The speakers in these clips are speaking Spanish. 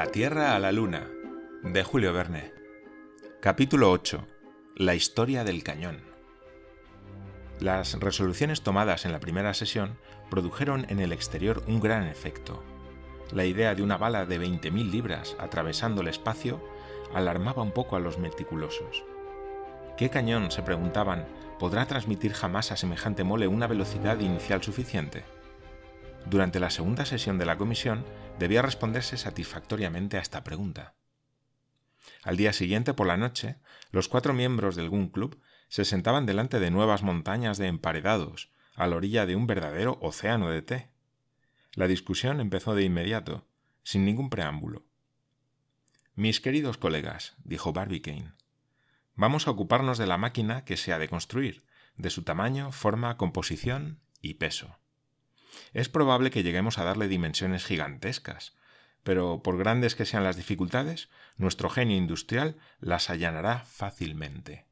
La Tierra a la Luna, de Julio Verne. Capítulo 8. La historia del cañón. Las resoluciones tomadas en la primera sesión produjeron en el exterior un gran efecto. La idea de una bala de 20.000 libras atravesando el espacio alarmaba un poco a los meticulosos. ¿Qué cañón, se preguntaban, podrá transmitir jamás a semejante mole una velocidad inicial suficiente? Durante la segunda sesión de la comisión debía responderse satisfactoriamente a esta pregunta. Al día siguiente, por la noche, los cuatro miembros del Gun Club se sentaban delante de nuevas montañas de emparedados, a la orilla de un verdadero océano de té. La discusión empezó de inmediato, sin ningún preámbulo. Mis queridos colegas, dijo Barbicane, vamos a ocuparnos de la máquina que se ha de construir, de su tamaño, forma, composición y peso. Es probable que lleguemos a darle dimensiones gigantescas, pero por grandes que sean las dificultades, nuestro genio industrial las allanará fácilmente.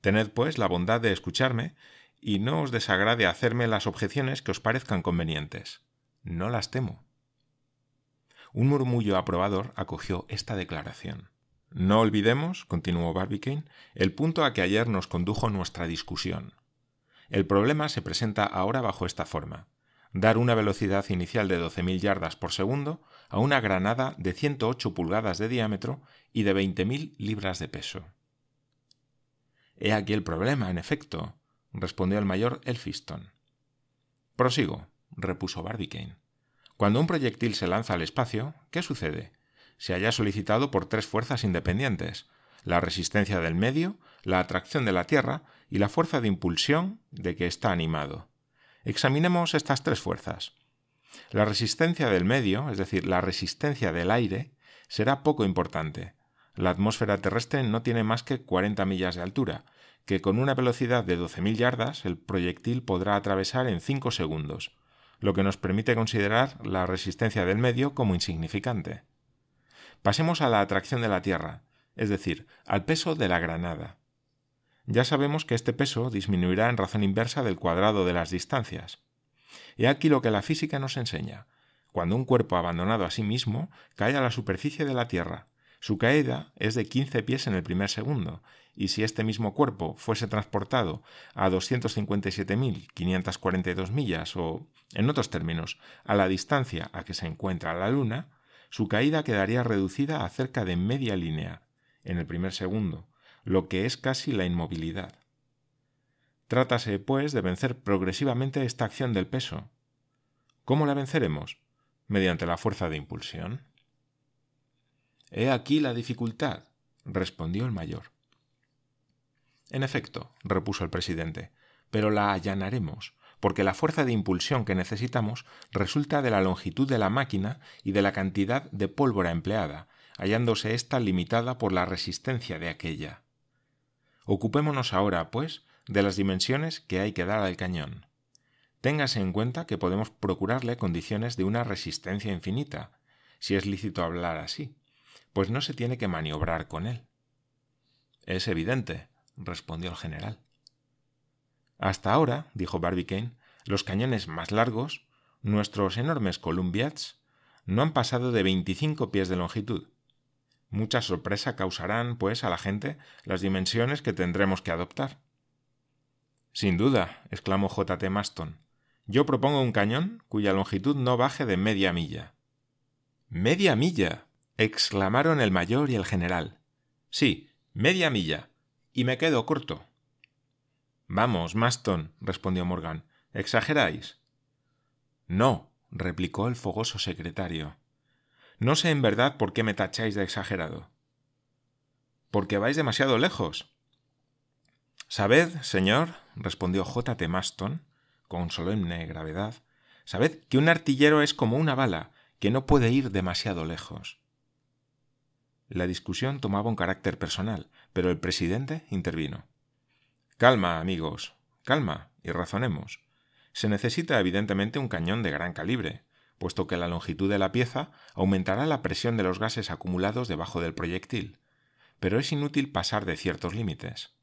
Tened, pues, la bondad de escucharme y no os desagrade hacerme las objeciones que os parezcan convenientes. No las temo. Un murmullo aprobador acogió esta declaración. No olvidemos, continuó Barbicane, el punto a que ayer nos condujo nuestra discusión. El problema se presenta ahora bajo esta forma. Dar una velocidad inicial de 12.000 yardas por segundo a una granada de 108 pulgadas de diámetro y de 20.000 libras de peso. He aquí el problema, en efecto, respondió el mayor Elphiston. Prosigo, repuso Barbicane. Cuando un proyectil se lanza al espacio, ¿qué sucede? Se haya solicitado por tres fuerzas independientes, la resistencia del medio, la atracción de la Tierra y la fuerza de impulsión de que está animado. Examinemos estas tres fuerzas. La resistencia del medio, es decir, la resistencia del aire, será poco importante. La atmósfera terrestre no tiene más que 40 millas de altura, que con una velocidad de 12.000 yardas el proyectil podrá atravesar en 5 segundos, lo que nos permite considerar la resistencia del medio como insignificante. Pasemos a la atracción de la Tierra, es decir, al peso de la granada. Ya sabemos que este peso disminuirá en razón inversa del cuadrado de las distancias. He aquí lo que la física nos enseña. Cuando un cuerpo abandonado a sí mismo cae a la superficie de la Tierra, su caída es de 15 pies en el primer segundo, y si este mismo cuerpo fuese transportado a 257.542 millas o, en otros términos, a la distancia a que se encuentra la Luna, su caída quedaría reducida a cerca de media línea en el primer segundo, lo que es casi la inmovilidad. Trátase, pues, de vencer progresivamente esta acción del peso. ¿Cómo la venceremos? Mediante la fuerza de impulsión. He aquí la dificultad, respondió el mayor. En efecto, repuso el presidente, pero la allanaremos, porque la fuerza de impulsión que necesitamos resulta de la longitud de la máquina y de la cantidad de pólvora empleada, hallándose ésta limitada por la resistencia de aquella. Ocupémonos ahora, pues, de las dimensiones que hay que dar al cañón. Téngase en cuenta que podemos procurarle condiciones de una resistencia infinita, si es lícito hablar así, pues no se tiene que maniobrar con él. Es evidente, respondió el general. Hasta ahora, dijo Barbicane, los cañones más largos, nuestros enormes Columbiads, no han pasado de veinticinco pies de longitud. Mucha sorpresa causarán, pues, a la gente las dimensiones que tendremos que adoptar. Sin duda, exclamó J. T. Maston. Yo propongo un cañón cuya longitud no baje de media milla. ¡Media milla! exclamaron el mayor y el general. Sí, media milla. Y me quedo corto. Vamos, Maston, respondió Morgan. ¿Exageráis? No, replicó el fogoso secretario. No sé en verdad por qué me tacháis de exagerado. Porque vais demasiado lejos. Sabed, señor, respondió J. T. Maston, con solemne gravedad, sabed que un artillero es como una bala, que no puede ir demasiado lejos. La discusión tomaba un carácter personal, pero el presidente intervino. Calma, amigos, calma, y razonemos. Se necesita evidentemente un cañón de gran calibre, puesto que la longitud de la pieza aumentará la presión de los gases acumulados debajo del proyectil, pero es inútil pasar de ciertos límites.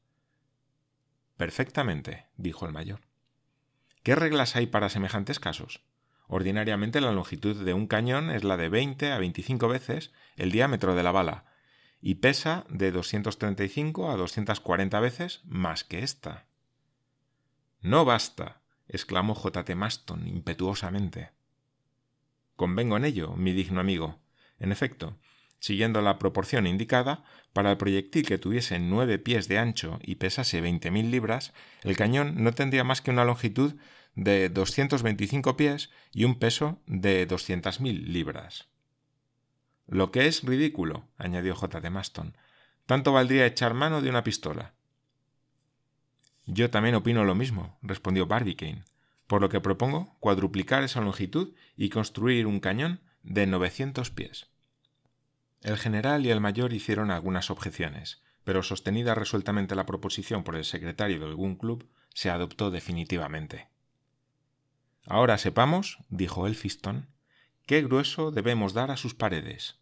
Perfectamente, dijo el mayor. ¿Qué reglas hay para semejantes casos? Ordinariamente la longitud de un cañón es la de 20 a 25 veces el diámetro de la bala y pesa de 235 a 240 veces más que esta. No basta, exclamó J. T. Maston impetuosamente. Convengo en ello, mi digno amigo. En efecto, siguiendo la proporción indicada, para el proyectil que tuviese nueve pies de ancho y pesase veinte mil libras, el cañón no tendría más que una longitud de 225 pies y un peso de 200.000 libras. Lo que es ridículo, añadió J. de Maston. Tanto valdría echar mano de una pistola. Yo también opino lo mismo, respondió Barbicane, por lo que propongo cuadruplicar esa longitud y construir un cañón de 900 pies. El general y el mayor hicieron algunas objeciones, pero sostenida resueltamente la proposición por el secretario de algún club, se adoptó definitivamente. Ahora sepamos, dijo Elphiston, qué grueso debemos dar a sus paredes.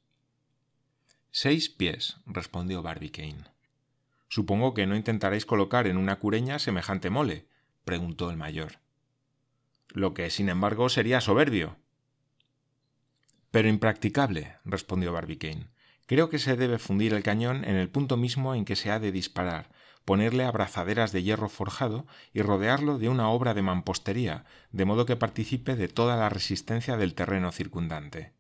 Seis pies, respondió Barbicane. Supongo que no intentaréis colocar en una cureña semejante mole, preguntó el mayor. Lo que, sin embargo, sería soberbio. Pero impracticable, respondió Barbicane. Creo que se debe fundir el cañón en el punto mismo en que se ha de disparar, ponerle abrazaderas de hierro forjado y rodearlo de una obra de mampostería, de modo que participe de toda la resistencia del terreno circundante.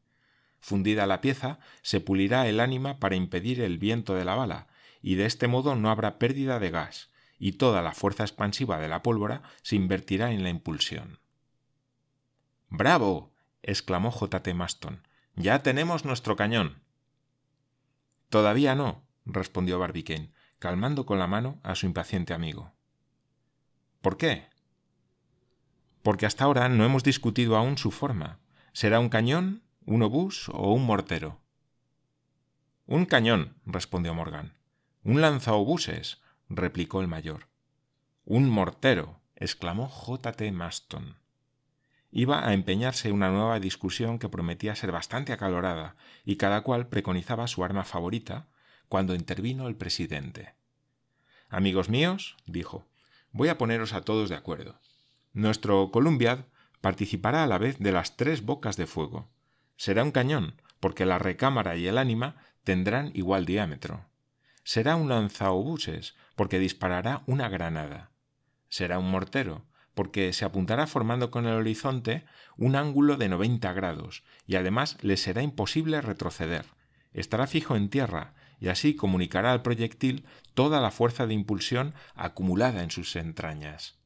Fundida la pieza, se pulirá el ánima para impedir el viento de la bala, y de este modo no habrá pérdida de gas, y toda la fuerza expansiva de la pólvora se invertirá en la impulsión. ¡Bravo! exclamó J. T. Maston. Ya tenemos nuestro cañón. Todavía no, respondió Barbicane calmando con la mano a su impaciente amigo. ¿Por qué? Porque hasta ahora no hemos discutido aún su forma. ¿Será un cañón, un obús o un mortero? Un cañón, respondió Morgan. Un lanzaobuses, replicó el mayor. Un mortero, exclamó J. T. Maston. Iba a empeñarse una nueva discusión que prometía ser bastante acalorada, y cada cual preconizaba su arma favorita, cuando intervino el presidente. Amigos míos, dijo, voy a poneros a todos de acuerdo. Nuestro Columbiad participará a la vez de las tres bocas de fuego. Será un cañón, porque la recámara y el ánima tendrán igual diámetro. Será un lanzaobuses, porque disparará una granada. Será un mortero, porque se apuntará formando con el horizonte un ángulo de noventa grados, y además le será imposible retroceder. Estará fijo en tierra, y así comunicará al proyectil toda la fuerza de impulsión acumulada en sus entrañas.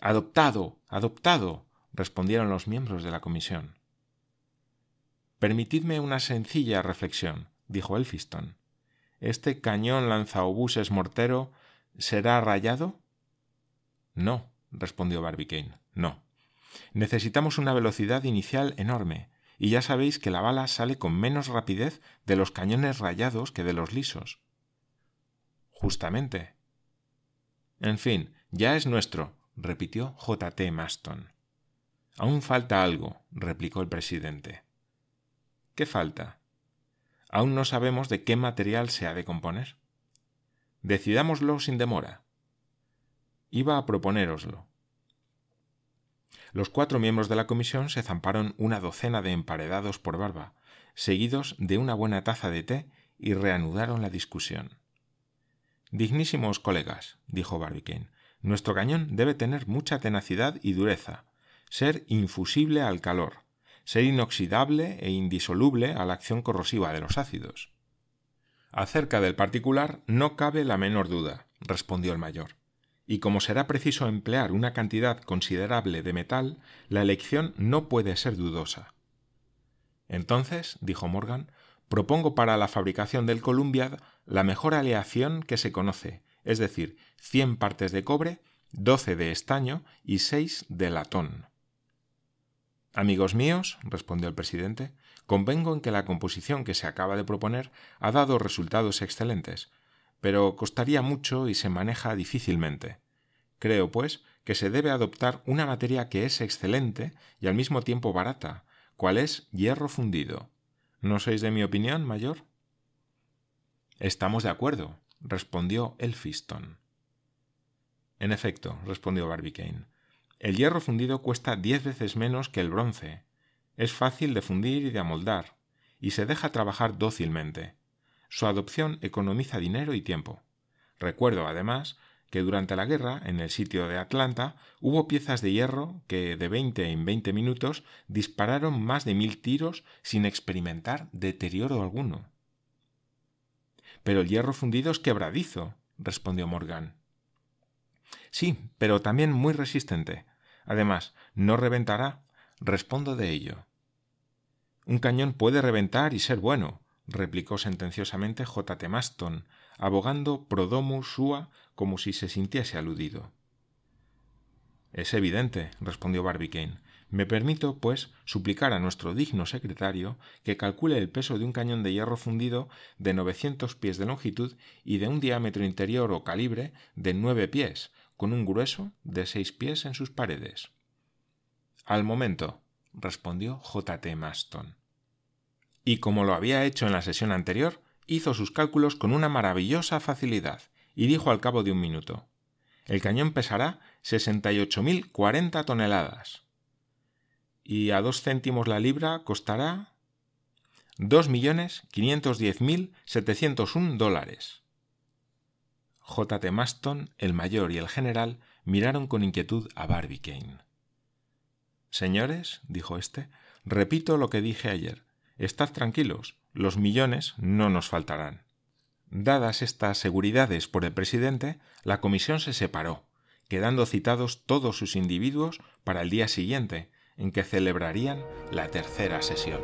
Adoptado. adoptado. respondieron los miembros de la comisión. Permitidme una sencilla reflexión, dijo Elphiston. ¿Este cañón lanzaobuses mortero será rayado? No, respondió Barbicane, no. Necesitamos una velocidad inicial enorme, y ya sabéis que la bala sale con menos rapidez de los cañones rayados que de los lisos. Justamente. En fin, ya es nuestro, repitió J. T. Maston. Aún falta algo, replicó el presidente. ¿Qué falta? Aún no sabemos de qué material se ha de componer. Decidámoslo sin demora. Iba a proponéroslo. Los cuatro miembros de la comisión se zamparon una docena de emparedados por barba, seguidos de una buena taza de té, y reanudaron la discusión. Dignísimos colegas, dijo Barbicane, nuestro cañón debe tener mucha tenacidad y dureza, ser infusible al calor, ser inoxidable e indisoluble a la acción corrosiva de los ácidos. Acerca del particular no cabe la menor duda, respondió el mayor y como será preciso emplear una cantidad considerable de metal, la elección no puede ser dudosa. Entonces, dijo Morgan, propongo para la fabricación del Columbiad la mejor aleación que se conoce, es decir, cien partes de cobre, doce de estaño y seis de latón. Amigos míos, respondió el presidente, convengo en que la composición que se acaba de proponer ha dado resultados excelentes, pero costaría mucho y se maneja difícilmente. Creo, pues, que se debe adoptar una materia que es excelente y al mismo tiempo barata, cual es hierro fundido. ¿No sois de mi opinión, mayor? Estamos de acuerdo, respondió Elphiston. En efecto, respondió Barbicane, El hierro fundido cuesta diez veces menos que el bronce. Es fácil de fundir y de amoldar, y se deja trabajar dócilmente. Su adopción economiza dinero y tiempo. Recuerdo, además, que durante la guerra, en el sitio de Atlanta, hubo piezas de hierro que de 20 en 20 minutos dispararon más de mil tiros sin experimentar deterioro alguno. Pero el hierro fundido es quebradizo, respondió Morgan. Sí, pero también muy resistente. Además, no reventará. Respondo de ello. Un cañón puede reventar y ser bueno, replicó sentenciosamente J. T. Maston, abogando pro domus sua como si se sintiese aludido. Es evidente, respondió Barbicane. Me permito, pues, suplicar a nuestro digno secretario que calcule el peso de un cañón de hierro fundido de novecientos pies de longitud y de un diámetro interior o calibre de nueve pies, con un grueso de seis pies en sus paredes. Al momento, respondió J. T. Maston. Y como lo había hecho en la sesión anterior, hizo sus cálculos con una maravillosa facilidad y dijo al cabo de un minuto El cañón pesará sesenta y ocho mil cuarenta toneladas. Y a dos céntimos la libra costará dos millones quinientos diez mil setecientos un dólares. J. T. Maston, el mayor y el general miraron con inquietud a Barbicane. Señores, dijo éste, repito lo que dije ayer. Estad tranquilos, los millones no nos faltarán. Dadas estas seguridades por el presidente, la comisión se separó, quedando citados todos sus individuos para el día siguiente, en que celebrarían la tercera sesión.